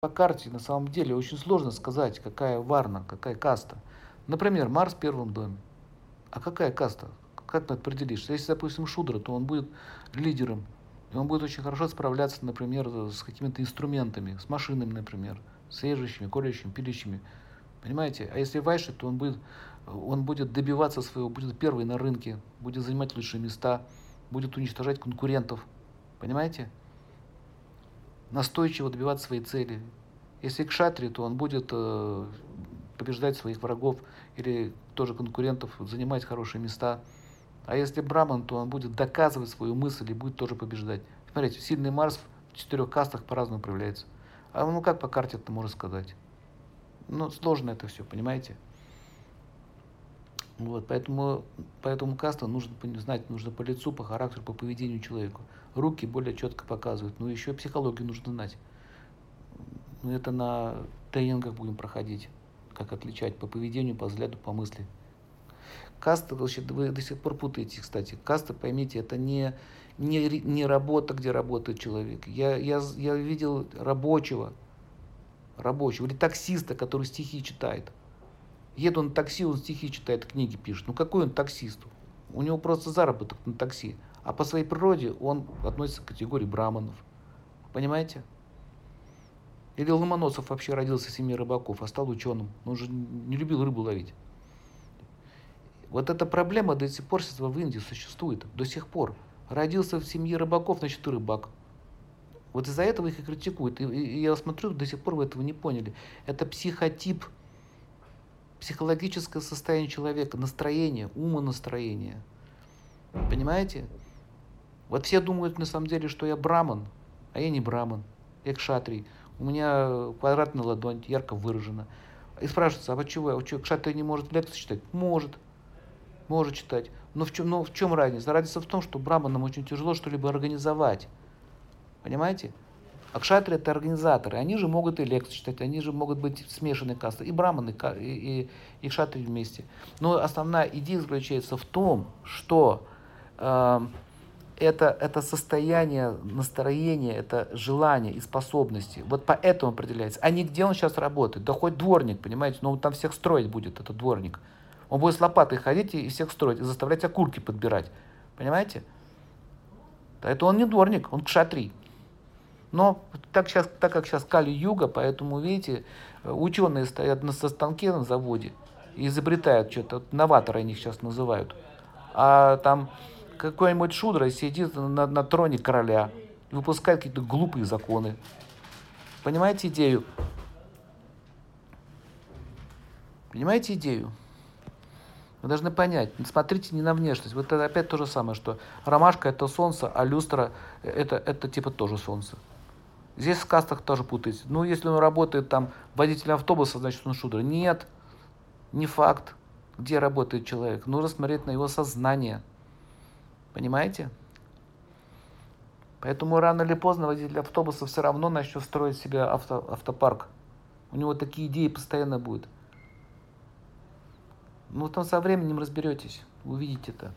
по карте на самом деле очень сложно сказать, какая варна, какая каста. Например, Марс в первом доме. А какая каста? Как ты определишь? Если, допустим, Шудра, то он будет лидером. И он будет очень хорошо справляться, например, с какими-то инструментами, с машинами, например, с режущими, колющими, пилящими. Понимаете? А если Вайши, то он будет, он будет добиваться своего, будет первый на рынке, будет занимать лучшие места, будет уничтожать конкурентов. Понимаете? Настойчиво добиваться своей цели. Если кшатри, то он будет э, побеждать своих врагов или тоже конкурентов, занимать хорошие места. А если браман, то он будет доказывать свою мысль и будет тоже побеждать. Смотрите, сильный Марс в четырех кастах по-разному проявляется. А ну как по карте это можно сказать? Ну, сложно это все, понимаете? Вот, поэтому, поэтому каста нужно знать, нужно по лицу, по характеру, по поведению человека. Руки более четко показывают, но еще психологию нужно знать. Мы это на тренингах будем проходить, как отличать по поведению, по взгляду, по мысли. Каста, вообще, вы до сих пор путаете, кстати. Каста, поймите, это не, не, не работа, где работает человек. Я, я, я видел рабочего, рабочего, или таксиста, который стихи читает. Еду на такси, он стихи читает, книги пишет. Ну какой он таксист? У него просто заработок на такси. А по своей природе он относится к категории браманов. Понимаете? Или Ломоносов вообще родился в семье рыбаков, а стал ученым. Он же не любил рыбу ловить. Вот эта проблема до сих пор в Индии существует. До сих пор. Родился в семье рыбаков, значит и рыбак. Вот из-за этого их и критикуют. И, и я смотрю, до сих пор вы этого не поняли. Это психотип психологическое состояние человека, настроение, умонастроение. Понимаете? Вот все думают на самом деле, что я браман, а я не браман, я кшатрий. У меня квадратная ладонь, ярко выражена. И спрашивается, а чего? А что, кшатрий не может лекции читать? Может. Может читать. Но в чем, но в чем разница? Разница в том, что браманам очень тяжело что-либо организовать. Понимаете? А кшатры это организаторы, они же могут и лекции читать, они же могут быть смешанные касты, и браманы, и, и, и кшатры вместе. Но основная идея заключается в том, что э, это, это состояние настроения, это желание и способности. Вот поэтому определяется. А не где он сейчас работает. Да хоть дворник, понимаете, но он там всех строить будет, этот дворник. Он будет с лопатой ходить и всех строить, и заставлять окурки подбирать. Понимаете? Это он не дворник, он кшатрий. Но так, сейчас, так как сейчас Кали-Юга, поэтому, видите, ученые стоят на станке на заводе и изобретают что-то, новаторы они сейчас называют. А там какой-нибудь шудра сидит на, на троне короля выпускает какие-то глупые законы. Понимаете идею? Понимаете идею? Вы должны понять, смотрите не на внешность. Вот это опять то же самое, что ромашка это солнце, а люстра это, это типа тоже солнце. Здесь в кастах тоже путаете. Ну, если он работает там водителем автобуса, значит он шудра. Нет, не факт, где работает человек. Нужно смотреть на его сознание. Понимаете? Поэтому рано или поздно водитель автобуса все равно начнет строить себе авто, автопарк. У него такие идеи постоянно будут. Ну, там со временем разберетесь, увидите это.